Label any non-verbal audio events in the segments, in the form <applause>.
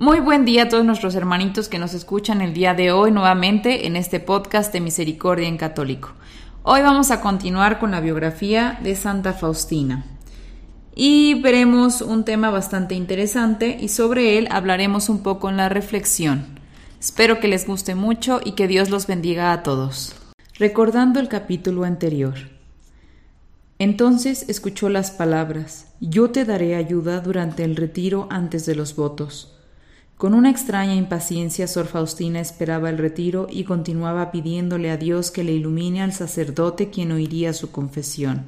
Muy buen día a todos nuestros hermanitos que nos escuchan el día de hoy nuevamente en este podcast de Misericordia en Católico. Hoy vamos a continuar con la biografía de Santa Faustina y veremos un tema bastante interesante y sobre él hablaremos un poco en la reflexión. Espero que les guste mucho y que Dios los bendiga a todos. Recordando el capítulo anterior. Entonces escuchó las palabras, Yo te daré ayuda durante el retiro antes de los votos. Con una extraña impaciencia, Sor Faustina esperaba el retiro y continuaba pidiéndole a Dios que le ilumine al sacerdote quien oiría su confesión.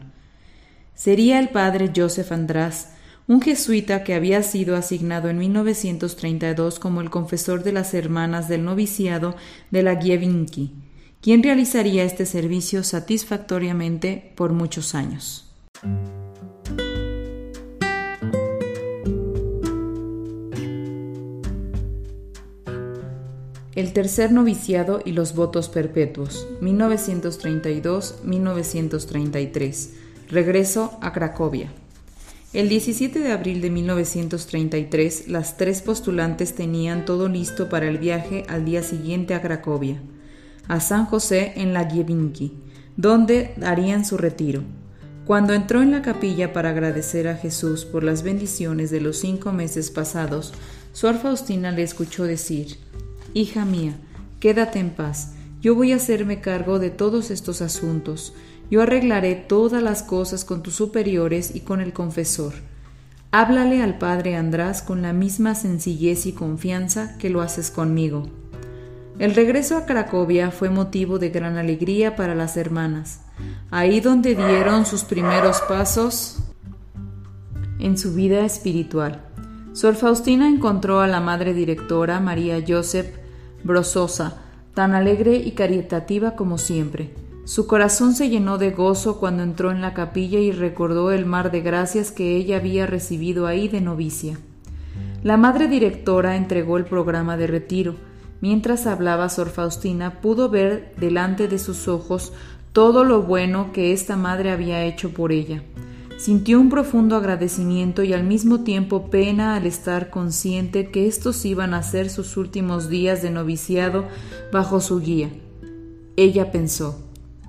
Sería el padre Joseph András, un jesuita que había sido asignado en 1932 como el confesor de las hermanas del noviciado de la Gievinki, quien realizaría este servicio satisfactoriamente por muchos años. El tercer noviciado y los votos perpetuos, 1932-1933. Regreso a Cracovia. El 17 de abril de 1933, las tres postulantes tenían todo listo para el viaje al día siguiente a Cracovia a San José en la Giebinki, donde harían su retiro. Cuando entró en la capilla para agradecer a Jesús por las bendiciones de los cinco meses pasados, Suor Faustina le escuchó decir, Hija mía, quédate en paz, yo voy a hacerme cargo de todos estos asuntos, yo arreglaré todas las cosas con tus superiores y con el confesor. Háblale al padre András con la misma sencillez y confianza que lo haces conmigo. El regreso a Cracovia fue motivo de gran alegría para las hermanas, ahí donde dieron sus primeros pasos en su vida espiritual. Sor Faustina encontró a la madre directora María Joseph Brososa, tan alegre y caritativa como siempre. Su corazón se llenó de gozo cuando entró en la capilla y recordó el mar de gracias que ella había recibido ahí de novicia. La madre directora entregó el programa de retiro, Mientras hablaba Sor Faustina pudo ver delante de sus ojos todo lo bueno que esta madre había hecho por ella. Sintió un profundo agradecimiento y al mismo tiempo pena al estar consciente que estos iban a ser sus últimos días de noviciado bajo su guía. Ella pensó,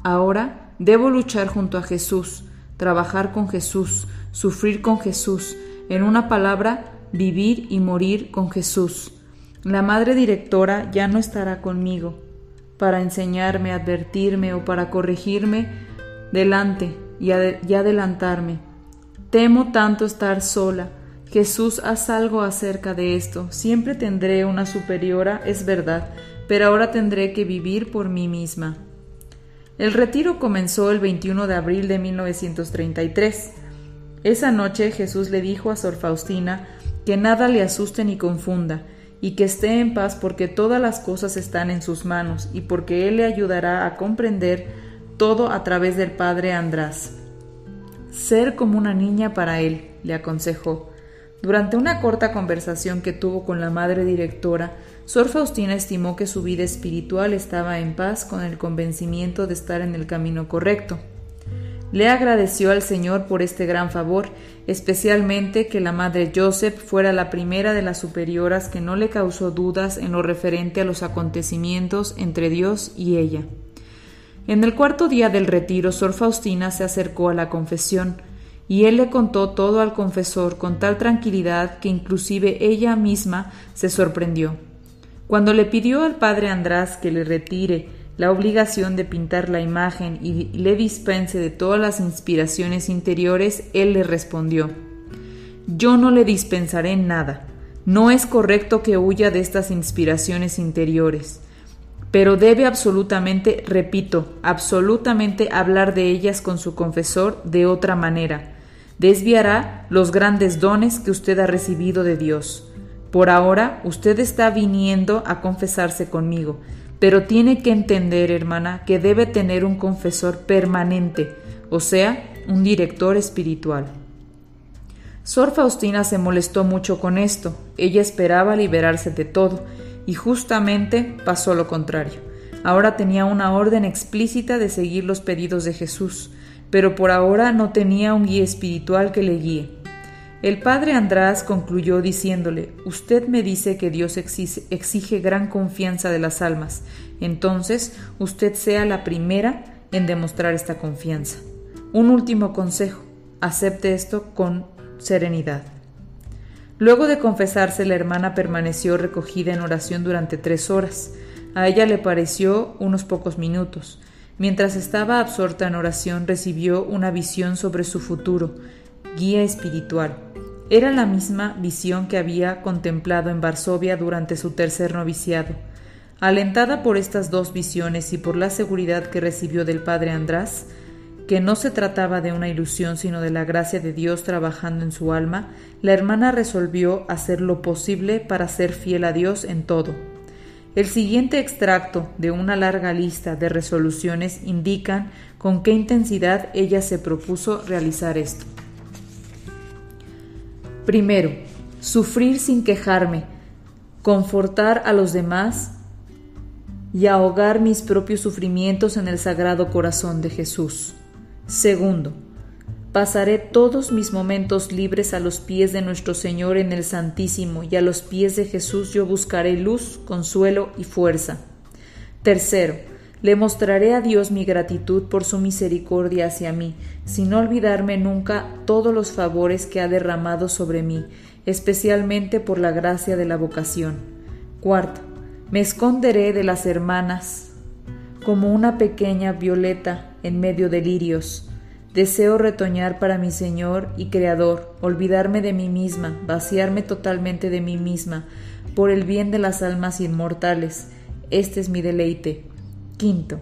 ahora debo luchar junto a Jesús, trabajar con Jesús, sufrir con Jesús, en una palabra, vivir y morir con Jesús. La madre directora ya no estará conmigo para enseñarme, advertirme o para corregirme delante y, adelantarme. Temo tanto estar sola. Jesús, haz algo acerca de esto. Siempre tendré una superiora, es verdad, pero ahora tendré que vivir por mí misma. El retiro comenzó el 21 de abril de 1933. Esa noche Jesús le dijo a Sor Faustina que nada le asuste ni confunda, y que esté en paz porque todas las cosas están en sus manos y porque Él le ayudará a comprender todo a través del Padre András. Ser como una niña para Él, le aconsejó. Durante una corta conversación que tuvo con la madre directora, Sor Faustina estimó que su vida espiritual estaba en paz con el convencimiento de estar en el camino correcto. Le agradeció al Señor por este gran favor, especialmente que la madre Joseph fuera la primera de las superioras que no le causó dudas en lo referente a los acontecimientos entre Dios y ella. En el cuarto día del retiro, Sor Faustina se acercó a la confesión, y él le contó todo al confesor con tal tranquilidad que inclusive ella misma se sorprendió. Cuando le pidió al padre András que le retire la obligación de pintar la imagen y le dispense de todas las inspiraciones interiores, él le respondió, Yo no le dispensaré nada. No es correcto que huya de estas inspiraciones interiores, pero debe absolutamente, repito, absolutamente hablar de ellas con su confesor de otra manera. Desviará los grandes dones que usted ha recibido de Dios. Por ahora usted está viniendo a confesarse conmigo, pero tiene que entender, hermana, que debe tener un confesor permanente, o sea, un director espiritual. Sor Faustina se molestó mucho con esto. Ella esperaba liberarse de todo, y justamente pasó lo contrario. Ahora tenía una orden explícita de seguir los pedidos de Jesús, pero por ahora no tenía un guía espiritual que le guíe. El padre András concluyó diciéndole, Usted me dice que Dios exige, gran confianza de las almas, entonces usted sea la primera en demostrar esta confianza. Un último consejo, acepte esto con serenidad. Luego de confesarse, la hermana permaneció recogida en oración durante tres horas. A ella le pareció unos pocos minutos. Mientras estaba absorta en oración, recibió una visión sobre su futuro, guía espiritual. Era la misma visión que había contemplado en Varsovia durante su tercer noviciado. Alentada por estas dos visiones y por la seguridad que recibió del padre András, que no se trataba de una ilusión sino de la gracia de Dios trabajando en su alma, la hermana resolvió hacer lo posible para ser fiel a Dios en todo. El siguiente extracto de una larga lista de resoluciones indican con qué intensidad ella se propuso realizar esto. Primero, sufrir sin quejarme, confortar a los demás y ahogar mis propios sufrimientos en el sagrado corazón de Jesús. Segundo, pasaré todos mis momentos libres a los pies de nuestro Señor en el Santísimo y a los pies de Jesús yo buscaré luz, consuelo y fuerza. Tercero, le mostraré a Dios mi gratitud por su misericordia hacia mí, sin olvidarme nunca todos los favores que ha derramado sobre mí, especialmente por la gracia de la vocación. Cuarto, me esconderé de las hermanas como una pequeña violeta en medio de lirios. Deseo retoñar para mi Señor y Creador, olvidarme de mí misma, vaciarme totalmente de mí misma, por el bien de las almas inmortales. Este es mi deleite. Quinto,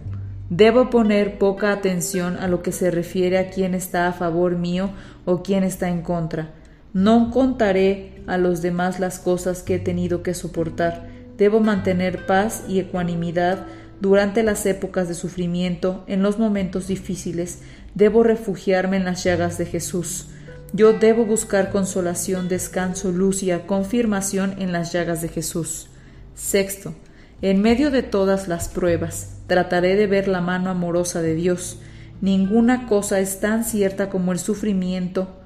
debo poner poca atención a lo que se refiere a quién está a favor mío o quién está en contra. No contaré a los demás las cosas que he tenido que soportar. Debo mantener paz y ecuanimidad durante las épocas de sufrimiento, en los momentos difíciles, debo refugiarme en las llagas de Jesús. Yo debo buscar consolación, descanso, luz y confirmación en las llagas de Jesús. Sexto, en medio de todas las pruebas, trataré de ver la mano amorosa de Dios. Ninguna cosa es tan cierta como el sufrimiento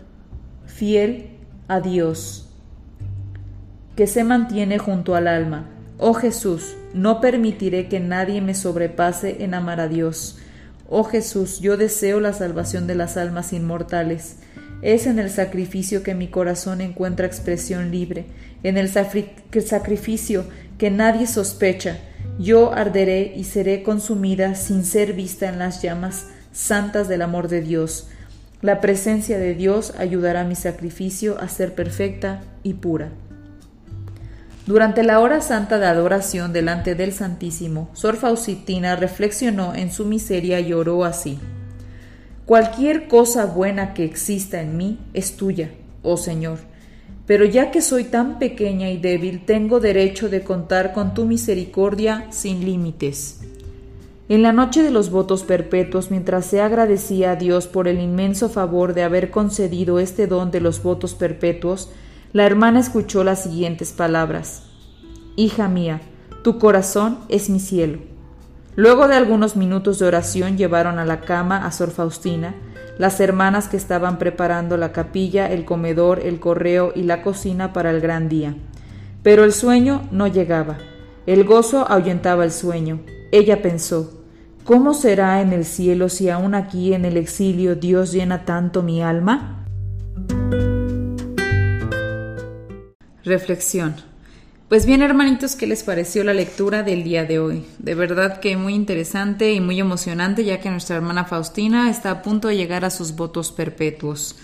fiel a Dios, que se mantiene junto al alma. Oh Jesús, no permitiré que nadie me sobrepase en amar a Dios. Oh Jesús, yo deseo la salvación de las almas inmortales. Es en el sacrificio que mi corazón encuentra expresión libre, en el sacrificio que nadie sospecha. Yo arderé y seré consumida sin ser vista en las llamas santas del amor de Dios. La presencia de Dios ayudará mi sacrificio a ser perfecta y pura. Durante la hora santa de adoración delante del Santísimo, Sor Faustina reflexionó en su miseria y oró así. Cualquier cosa buena que exista en mí es tuya, oh Señor, pero ya que soy tan pequeña y débil, tengo derecho de contar con tu misericordia sin límites. En la noche de los votos perpetuos, mientras se agradecía a Dios por el inmenso favor de haber concedido este don de los votos perpetuos, la hermana escuchó las siguientes palabras. Hija mía, tu corazón es mi cielo. Luego de algunos minutos de oración llevaron a la cama a Sor Faustina, las hermanas que estaban preparando la capilla, el comedor, el correo y la cocina para el gran día. Pero el sueño no llegaba. El gozo ahuyentaba el sueño. Ella pensó, ¿cómo será en el cielo si aún aquí en el exilio Dios llena tanto mi alma? Reflexión. Pues bien, hermanitos, ¿qué les pareció la lectura del día de hoy? De verdad que muy interesante y muy emocionante, ya que nuestra hermana Faustina está a punto de llegar a sus votos perpetuos.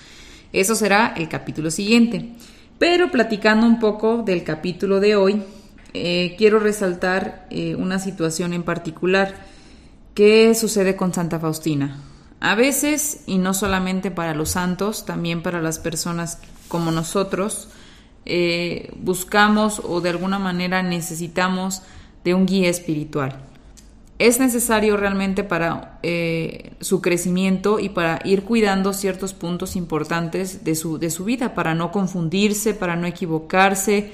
Eso será el capítulo siguiente. Pero platicando un poco del capítulo de hoy, eh, quiero resaltar eh, una situación en particular que sucede con Santa Faustina. A veces, y no solamente para los santos, también para las personas como nosotros, eh, buscamos o de alguna manera necesitamos de un guía espiritual. Es necesario realmente para eh, su crecimiento y para ir cuidando ciertos puntos importantes de su, de su vida, para no confundirse, para no equivocarse,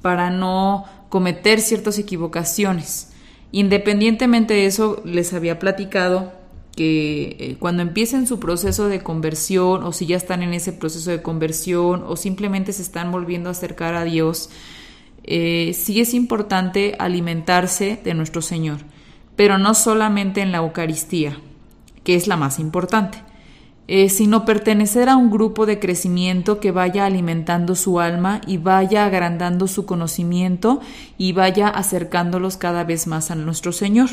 para no cometer ciertas equivocaciones. Independientemente de eso, les había platicado que eh, cuando empiecen su proceso de conversión o si ya están en ese proceso de conversión o simplemente se están volviendo a acercar a Dios, eh, sí es importante alimentarse de nuestro Señor, pero no solamente en la Eucaristía, que es la más importante, eh, sino pertenecer a un grupo de crecimiento que vaya alimentando su alma y vaya agrandando su conocimiento y vaya acercándolos cada vez más a nuestro Señor.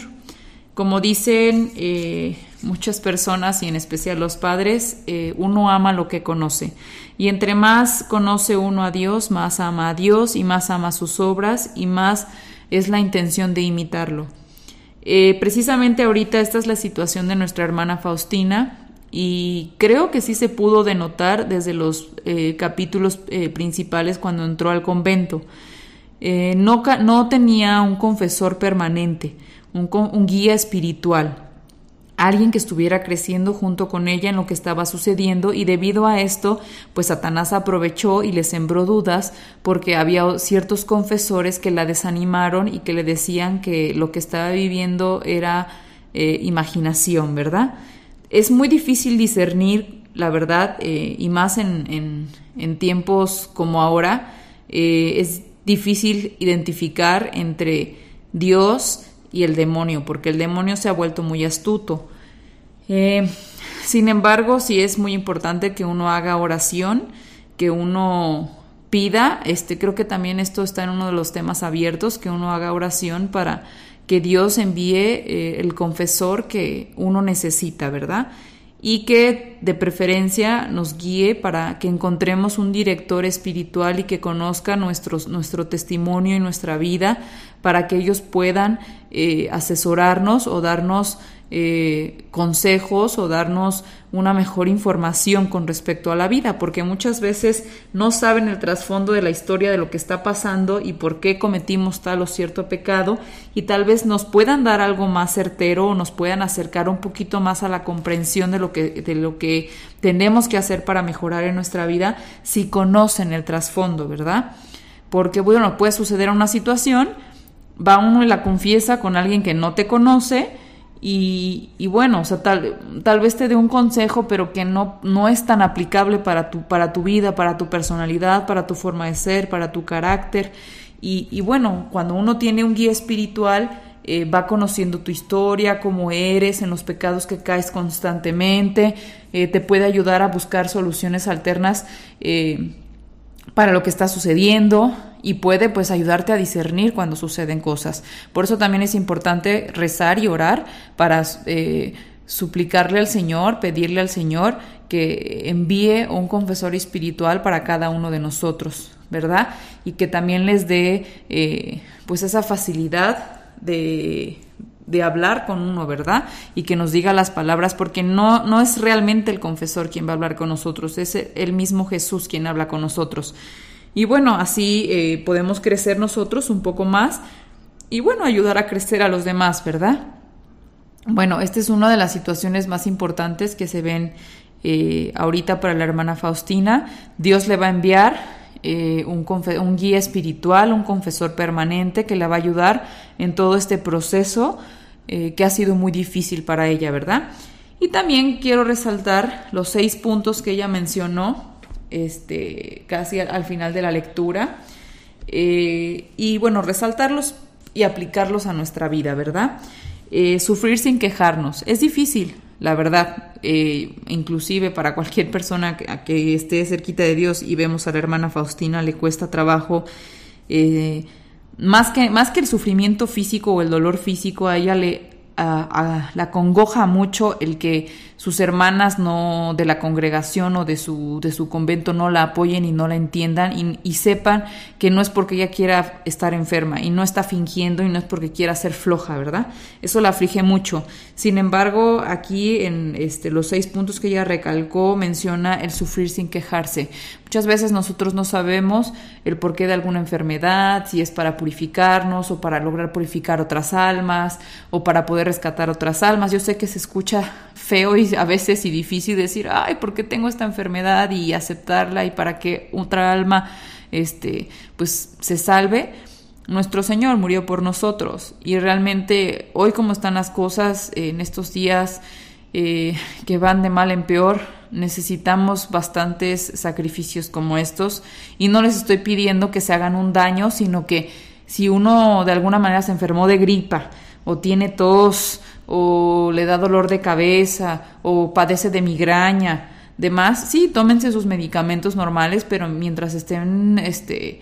Como dicen eh, muchas personas y en especial los padres, eh, uno ama lo que conoce. Y entre más conoce uno a Dios, más ama a Dios y más ama sus obras y más es la intención de imitarlo. Eh, precisamente ahorita esta es la situación de nuestra hermana Faustina y creo que sí se pudo denotar desde los capítulos principales cuando entró al convento. no, no tenía un confesor permanente un, guía espiritual, alguien que estuviera creciendo junto con ella en lo que estaba sucediendo y debido a esto, pues Satanás aprovechó y le sembró dudas porque había ciertos confesores que la desanimaron y que le decían que lo que estaba viviendo era eh, imaginación, ¿verdad? Es muy difícil discernir la verdad eh, y más en, tiempos como ahora, eh, es difícil identificar entre Dios y el demonio, porque el demonio se ha vuelto muy astuto. Eh, sin embargo, sí es muy importante que uno haga oración, que uno pida, este, creo que también esto está en uno de los temas abiertos, que uno haga oración para que Dios envíe eh, el confesor que uno necesita, ¿verdad? Y que de preferencia nos guíe para que encontremos un director espiritual y que conozca nuestro testimonio y nuestra vida para que ellos puedan eh, asesorarnos o darnos eh, consejos o darnos una mejor información con respecto a la vida, porque muchas veces no saben el trasfondo de la historia de lo que está pasando y por qué cometimos tal o cierto pecado y tal vez nos puedan dar algo más certero o nos puedan acercar un poquito más a la comprensión de lo que, de lo que tenemos que hacer para mejorar en nuestra vida si conocen el trasfondo, ¿verdad? Porque bueno, puede suceder una situación, va uno y la confiesa con alguien que no te conoce, y, y, bueno, o sea, tal, tal vez te dé un consejo, pero que no, no es tan aplicable para tu, para tu vida, para tu personalidad, para tu forma de ser, para tu carácter. Y, y bueno, cuando uno tiene un guía espiritual, eh, va conociendo tu historia, cómo eres, en los pecados que caes constantemente, eh, te puede ayudar a buscar soluciones alternas. Eh, para lo que está sucediendo y puede pues ayudarte a discernir cuando suceden cosas. Por eso también es importante rezar y orar para eh, suplicarle al Señor, pedirle al Señor que envíe un confesor espiritual para cada uno de nosotros, ¿verdad? Y que también les dé eh, pues esa facilidad de de hablar con uno, ¿verdad? Y que nos diga las palabras, porque no, no es realmente el confesor quien va a hablar con nosotros, es el mismo Jesús quien habla con nosotros. Y bueno, así eh, podemos crecer nosotros un poco más y bueno, ayudar a crecer a los demás, ¿verdad? Bueno, esta es una de las situaciones más importantes que se ven eh, ahorita para la hermana Faustina. Dios le va a enviar eh, un, guía espiritual, un confesor permanente que la va a ayudar en todo este proceso eh, que ha sido muy difícil para ella, ¿verdad? Y también quiero resaltar los seis puntos que ella mencionó este, casi al, final de la lectura. Eh, y bueno, resaltarlos y aplicarlos a nuestra vida, ¿verdad? Sufrir sin quejarnos. Es difícil, la verdad, inclusive para cualquier persona que, que, esté cerquita de Dios y vemos a la hermana Faustina, le cuesta trabajo más que, más que el sufrimiento físico o el dolor físico, a ella le la congoja mucho el que sus hermanas no de la congregación o de su, de su convento no la apoyen y no la entiendan y, y, sepan que no es porque ella quiera estar enferma y no está fingiendo y no es porque quiera ser floja, ¿verdad? Eso la aflige mucho. Sin embargo, aquí en este, los seis puntos que ella recalcó menciona el sufrir sin quejarse, Muchas veces nosotros no sabemos el porqué de alguna enfermedad, si es para purificarnos o para lograr purificar otras almas o para poder rescatar otras almas. Yo sé que se escucha feo y a veces y difícil decir, ay, ¿por qué tengo esta enfermedad? y aceptarla y para que otra alma este, pues se salve. Nuestro Señor murió por nosotros y realmente hoy como están las cosas en estos días eh, que van de mal en peor, necesitamos bastantes sacrificios como estos. Y no les estoy pidiendo que se hagan un daño, sino que si uno de alguna manera se enfermó de gripa o tiene tos o le da dolor de cabeza o padece de migraña, demás, sí, tómense sus medicamentos normales, pero mientras estén este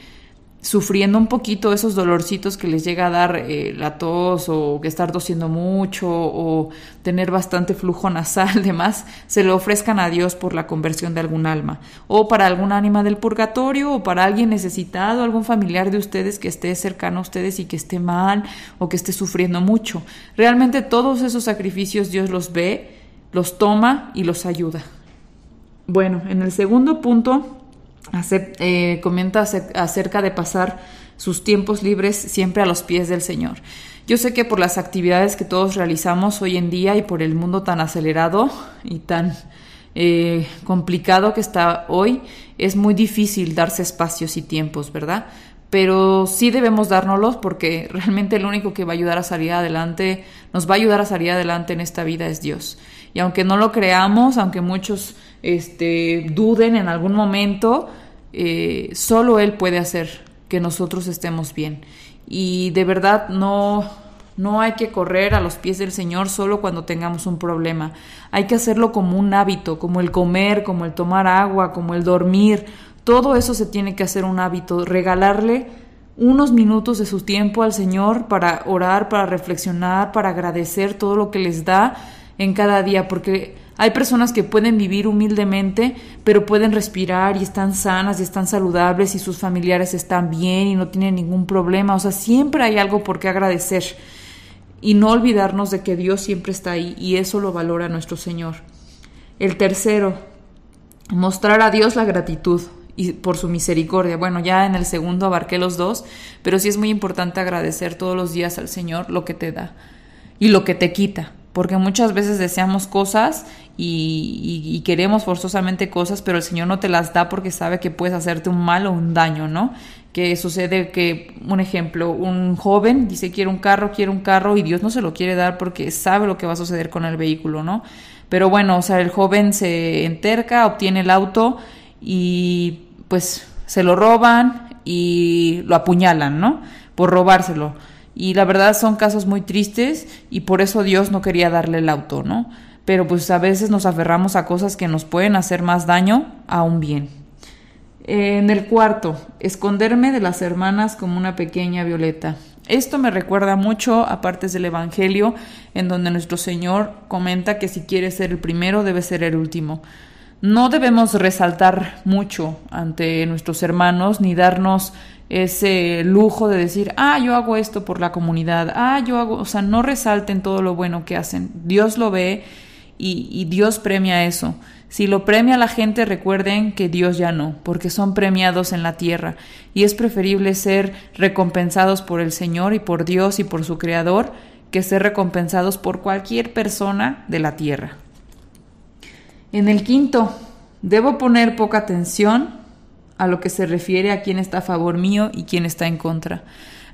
sufriendo un poquito esos dolorcitos que les llega a dar eh, la tos o que estar tosiendo mucho o tener bastante flujo <laughs> nasal, demás, se lo ofrezcan a Dios por la conversión de algún alma o para algún ánima del purgatorio o para alguien necesitado, algún familiar de ustedes que esté cercano a ustedes y que esté mal o que esté sufriendo mucho. Realmente todos esos sacrificios Dios los ve, los toma y los ayuda. Bueno, en el segundo punto eh, comenta acerca de pasar sus tiempos libres siempre a los pies del Señor. Yo sé que por las actividades que todos realizamos hoy en día y por el mundo tan acelerado y tan eh, complicado que está hoy, es muy difícil darse espacios y tiempos, ¿verdad? Pero sí debemos dárnoslos porque <laughs> realmente lo único que va a ayudar a salir adelante, nos va a ayudar a salir adelante en esta vida es Dios. Y aunque no lo creamos, aunque muchos este, duden en algún momento, eh, solo Él puede hacer que nosotros estemos bien. Y de verdad no, no hay que correr a los pies del Señor solo cuando tengamos un problema. Hay que hacerlo como un hábito, como el comer, como el tomar agua, como el dormir. Todo eso se tiene que hacer un hábito. Regalarle unos minutos de su tiempo al Señor para orar, para reflexionar, para agradecer todo lo que les da en cada día, porque hay personas que pueden vivir humildemente, pero pueden respirar y están sanas y están saludables y sus familiares están bien y no tienen ningún problema. O sea, siempre hay algo por qué agradecer y no olvidarnos de que Dios siempre está ahí y eso lo valora nuestro Señor. El tercero, mostrar a Dios la gratitud y por su misericordia. Bueno, ya en el segundo abarqué los dos, pero sí es muy importante agradecer todos los días al Señor lo que te da y lo que te quita porque muchas veces deseamos cosas y, queremos forzosamente cosas, pero el Señor no te las da porque sabe que puedes hacerte un mal o un daño, ¿no? Que sucede que, un ejemplo, un joven dice quiere un carro, quiere un carro y Dios no se lo quiere dar porque sabe lo que va a suceder con el vehículo, ¿no? Pero bueno, o sea, el joven se enterca, obtiene el auto y pues se lo roban y lo apuñalan, ¿no? Por robárselo. Y la verdad son casos muy tristes y por eso Dios no quería darle el auto, ¿no? Pero pues a veces nos aferramos a cosas que nos pueden hacer más daño a un bien. En el cuarto, esconderme de las hermanas como una pequeña violeta. Esto me recuerda mucho a partes del Evangelio en donde nuestro Señor comenta que si quieres ser el primero debe ser el último. No debemos resaltar mucho ante nuestros hermanos ni darnos ese lujo de decir, ah, yo hago esto por la comunidad, ah, yo hago, o sea, no resalten todo lo bueno que hacen. Dios lo ve y, y Dios premia eso. Si lo premia la gente, recuerden que Dios ya no, porque son premiados en la tierra y es preferible ser recompensados por el Señor y por Dios y por su Creador que ser recompensados por cualquier persona de la tierra. En el quinto, debo poner poca atención a lo que se refiere a quién está a favor mío y quién está en contra.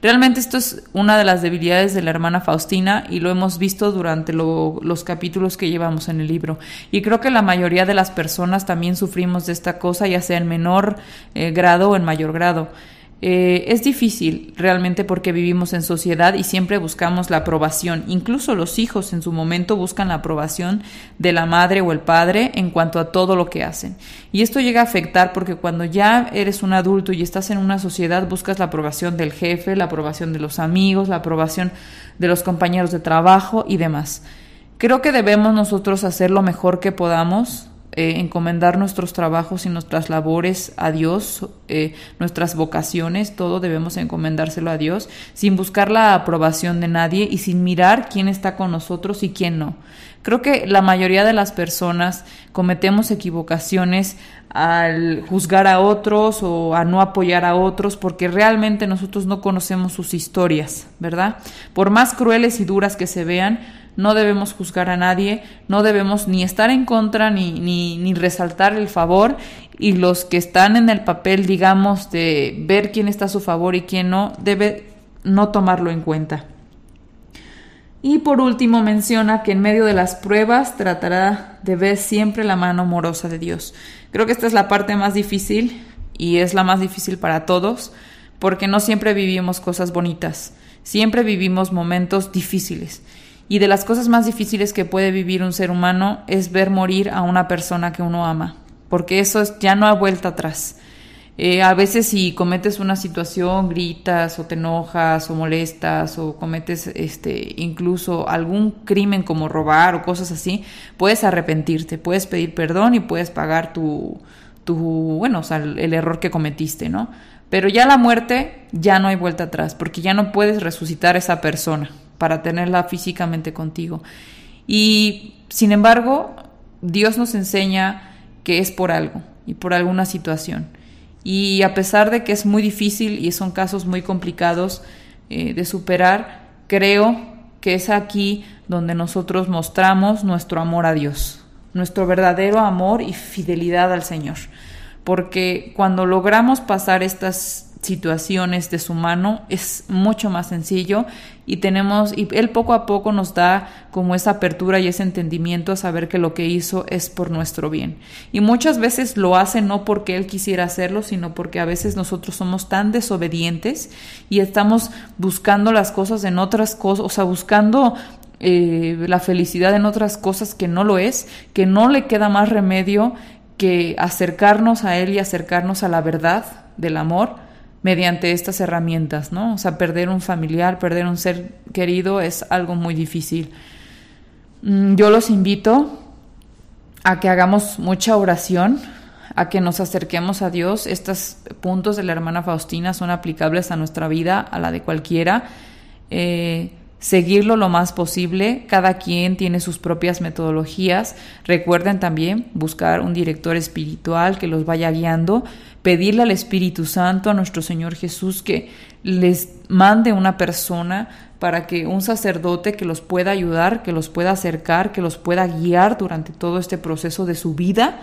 Realmente esto es una de las debilidades de la hermana Faustina y lo hemos visto durante los capítulos que llevamos en el libro. Y creo que la mayoría de las personas también sufrimos de esta cosa, ya sea en menor eh, grado o en mayor grado. Eh, es difícil realmente porque vivimos en sociedad y siempre buscamos la aprobación. Incluso los hijos en su momento buscan la aprobación de la madre o el padre en cuanto a todo lo que hacen. Y esto llega a afectar porque cuando ya eres un adulto y estás en una sociedad buscas la aprobación del jefe, la aprobación de los amigos, la aprobación de los compañeros de trabajo y demás. Creo que debemos nosotros hacer lo mejor que podamos eh, encomendar nuestros trabajos y nuestras labores a Dios, eh, nuestras vocaciones, todo debemos encomendárselo a Dios, sin buscar la aprobación de nadie y sin mirar quién está con nosotros y quién no. Creo que la mayoría de las personas cometemos equivocaciones al juzgar a otros o a no apoyar a otros porque realmente nosotros no conocemos sus historias, ¿verdad? Por más crueles y duras que se vean, no debemos juzgar a nadie, no debemos ni estar en contra ni, ni, ni, resaltar el favor y los que están en el papel, digamos, de ver quién está a su favor y quién no, debe no tomarlo en cuenta. Y por último menciona que en medio de las pruebas tratará de ver siempre la mano amorosa de Dios. Creo que esta es la parte más difícil y es la más difícil para todos porque no siempre vivimos cosas bonitas, siempre vivimos momentos difíciles. Y de las cosas más difíciles que puede vivir un ser humano es ver morir a una persona que uno ama, porque eso ya no ha vuelta atrás. Eh, a veces si cometes una situación, gritas o te enojas o molestas o cometes este, incluso algún crimen como robar o cosas así, puedes arrepentirte, puedes pedir perdón y puedes pagar tu, tu bueno, sea, el error que cometiste, ¿no? Pero ya la muerte ya no hay vuelta atrás, porque ya no puedes resucitar a esa persona para tenerla físicamente contigo. Y sin embargo, Dios nos enseña que es por algo y por alguna situación. Y a pesar de que es muy difícil y son casos muy complicados eh, de superar, creo que es aquí donde nosotros mostramos nuestro amor a Dios, nuestro verdadero amor y fidelidad al Señor. Porque cuando logramos pasar estas situaciones de su mano es mucho más sencillo y tenemos y él poco a poco nos da como esa apertura y ese entendimiento a saber que lo que hizo es por nuestro bien. Y muchas veces lo hace no porque él quisiera hacerlo sino porque a veces nosotros somos tan desobedientes y estamos buscando las cosas en otras cosas o sea buscando eh, la felicidad en otras cosas que no lo es que no le queda más remedio que acercarnos a él y acercarnos a la verdad del amor mediante estas herramientas, ¿no? O sea, perder un familiar, perder un ser querido es algo muy difícil. Mm, yo los invito a que hagamos mucha oración, a que nos acerquemos a Dios. Estos puntos de la hermana Faustina son aplicables a nuestra vida, a la de cualquiera. Eh, seguirlo lo más posible. Cada quien tiene sus propias metodologías. Recuerden también buscar un director espiritual que los vaya guiando, pedirle al Espíritu Santo, a nuestro Señor Jesús, que les mande una persona para que un sacerdote que los pueda ayudar, que los pueda acercar, que los pueda guiar durante todo este proceso de su vida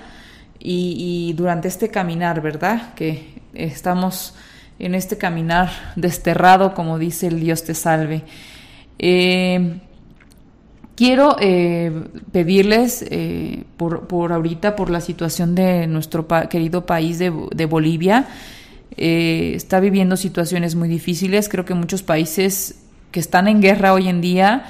y, durante este caminar, ¿verdad? Que estamos en este caminar desterrado, como dice el Dios te salve. Eh, quiero eh, pedirles eh, por, por, ahorita, por la situación de nuestro querido país de, Bolivia, está viviendo situaciones muy difíciles. Creo que muchos países que están en guerra hoy en día,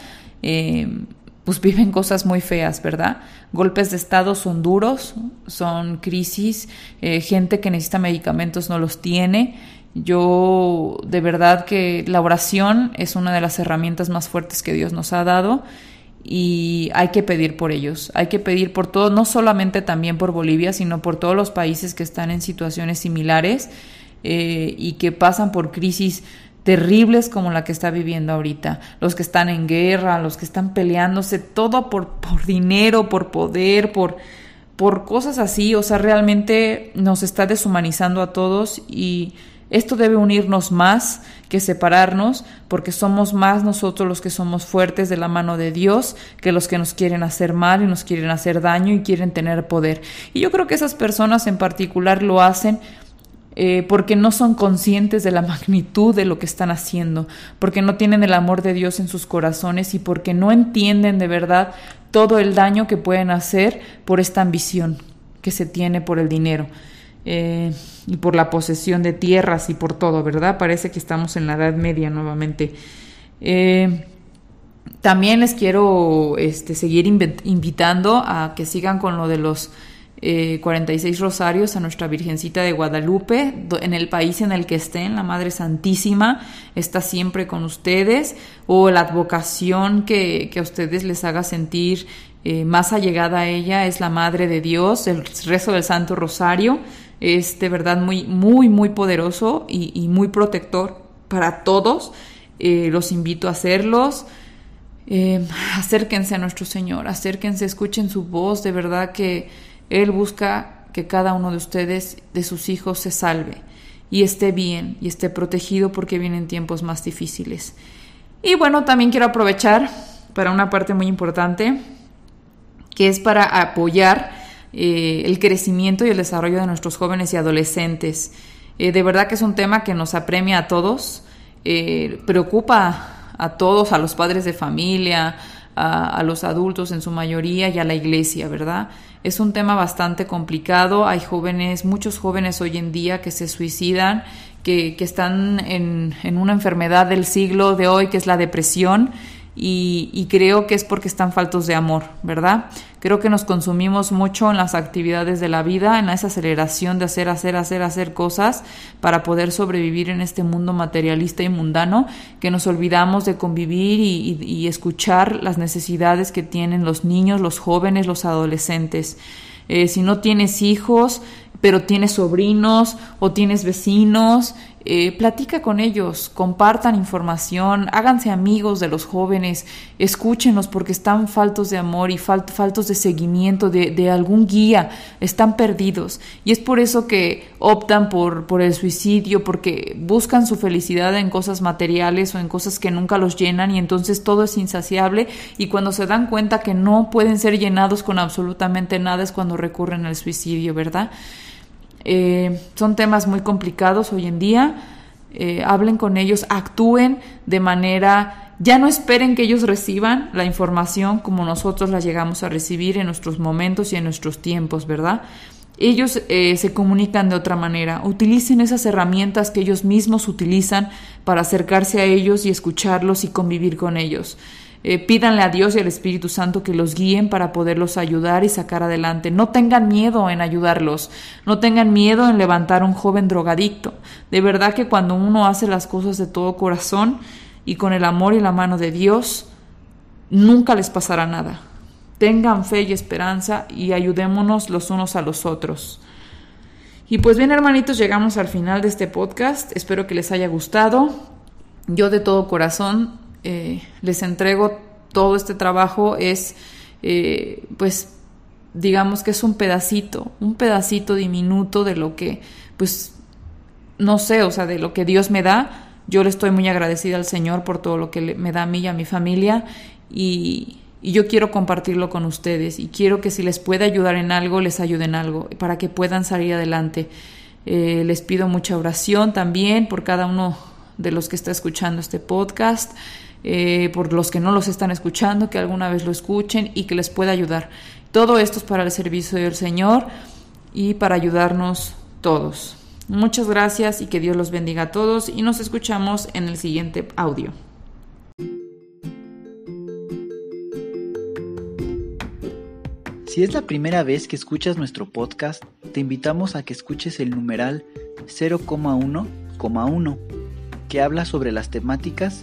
pues viven cosas muy feas, ¿verdad? Golpes de Estado son duros, son crisis, gente que necesita medicamentos no los tiene. Yo de verdad que la oración es una de las herramientas más fuertes que Dios nos ha dado y hay que pedir por ellos, hay que pedir por todo, no solamente también por Bolivia, sino por todos los países que están en situaciones similares eh, y que pasan por crisis terribles como la que está viviendo ahorita, los que están en guerra, los que están peleándose, todo por, por dinero, por poder, por, por cosas así, o sea, realmente nos está deshumanizando a todos y esto debe unirnos más que separarnos, porque somos más nosotros los que somos fuertes de la mano de Dios que los que nos quieren hacer mal y nos quieren hacer daño y quieren tener poder. Y yo creo que esas personas en particular lo hacen eh, porque no son conscientes de la <laughs> magnitud de lo que están haciendo, porque no tienen el amor de Dios en sus corazones y porque no entienden de verdad todo el daño que pueden hacer por esta ambición que se tiene por el dinero. Eh, y por la posesión de tierras y por todo, ¿verdad? Parece que estamos en la Edad Media nuevamente. Eh, también les quiero este, seguir invitando a que sigan con lo de los 46 eh, rosarios a nuestra Virgencita de Guadalupe, en el país en el que estén, la Madre Santísima está siempre con ustedes, o la advocación que, que a ustedes les haga sentir eh, más allegada a ella es la Madre de Dios, el rezo del Santo Rosario. Es de verdad muy, muy, muy poderoso y, muy protector para todos. Eh, los invito a hacerlos. Eh, acérquense a nuestro Señor, acérquense, escuchen su voz. De verdad que Él busca que cada uno de ustedes, de sus hijos, se salve y esté bien y esté protegido porque vienen tiempos más difíciles. Y bueno, también quiero aprovechar para una parte muy importante que es para apoyar eh, el crecimiento y el desarrollo de nuestros jóvenes y adolescentes. Eh, de verdad que es un tema que nos apremia a todos, eh, preocupa a todos, a los padres de familia, a, los adultos en su mayoría y a la iglesia, ¿verdad? Es un tema bastante complicado. Hay jóvenes, muchos jóvenes hoy en día que se suicidan, que, están en, en una enfermedad del siglo de hoy, que es la depresión y, creo que es porque están faltos de amor, ¿verdad? Creo que nos consumimos mucho en las actividades de la vida, en esa aceleración de hacer, hacer, hacer, hacer cosas para poder sobrevivir en este mundo materialista y mundano, que nos olvidamos de convivir y, escuchar las necesidades que tienen los niños, los jóvenes, los adolescentes. Eh, si no tienes hijos, pero tienes sobrinos o tienes vecinos, eh, platica con ellos, compartan información, háganse amigos de los jóvenes, escúchenlos porque están faltos de amor y faltos de seguimiento, de, algún guía, están perdidos. Y es por eso que optan por el suicidio, porque buscan su felicidad en cosas materiales o en cosas que nunca los llenan y entonces todo es insaciable y cuando se dan cuenta que no pueden ser llenados con absolutamente nada es cuando recurren al suicidio, ¿verdad? Eh, son temas muy complicados hoy en día. Eh, hablen con ellos, actúen de manera, ya no esperen que ellos reciban la información como nosotros la llegamos a recibir en nuestros momentos y en nuestros tiempos, ¿verdad? Ellos eh, se comunican de otra manera. Utilicen esas herramientas que ellos mismos utilizan para acercarse a ellos y escucharlos y convivir con ellos. Eh, pídanle a Dios y al Espíritu Santo que los guíen para poderlos ayudar y sacar adelante. No tengan miedo en ayudarlos, no tengan miedo en levantar a un joven drogadicto. De verdad que cuando uno hace las cosas de todo corazón y con el amor y la mano de Dios, nunca les pasará nada. Tengan fe y esperanza y ayudémonos los unos a los otros. Y pues bien hermanitos, llegamos al final de este podcast. Espero que les haya gustado. Yo de todo corazón eh, les entrego todo este trabajo es, eh, pues, digamos que es un pedacito, un pedacito diminuto de lo que, pues, no sé, o sea, de lo que Dios me da. Yo le estoy muy agradecida al Señor por todo lo que me da a mí y a mi familia y, yo quiero compartirlo con ustedes y quiero que si les puede ayudar en algo, les ayude en algo para que puedan salir adelante. Eh, les pido mucha oración también por cada uno de los que está escuchando este podcast. Eh, por los que no los están escuchando, que alguna vez lo escuchen y que les pueda ayudar. Todo esto es para el servicio del Señor y para ayudarnos todos. Muchas gracias y que Dios los bendiga a todos y nos escuchamos en el siguiente audio. Si es la primera vez que escuchas nuestro podcast, te invitamos a que escuches el numeral 0,1,1, que habla sobre las temáticas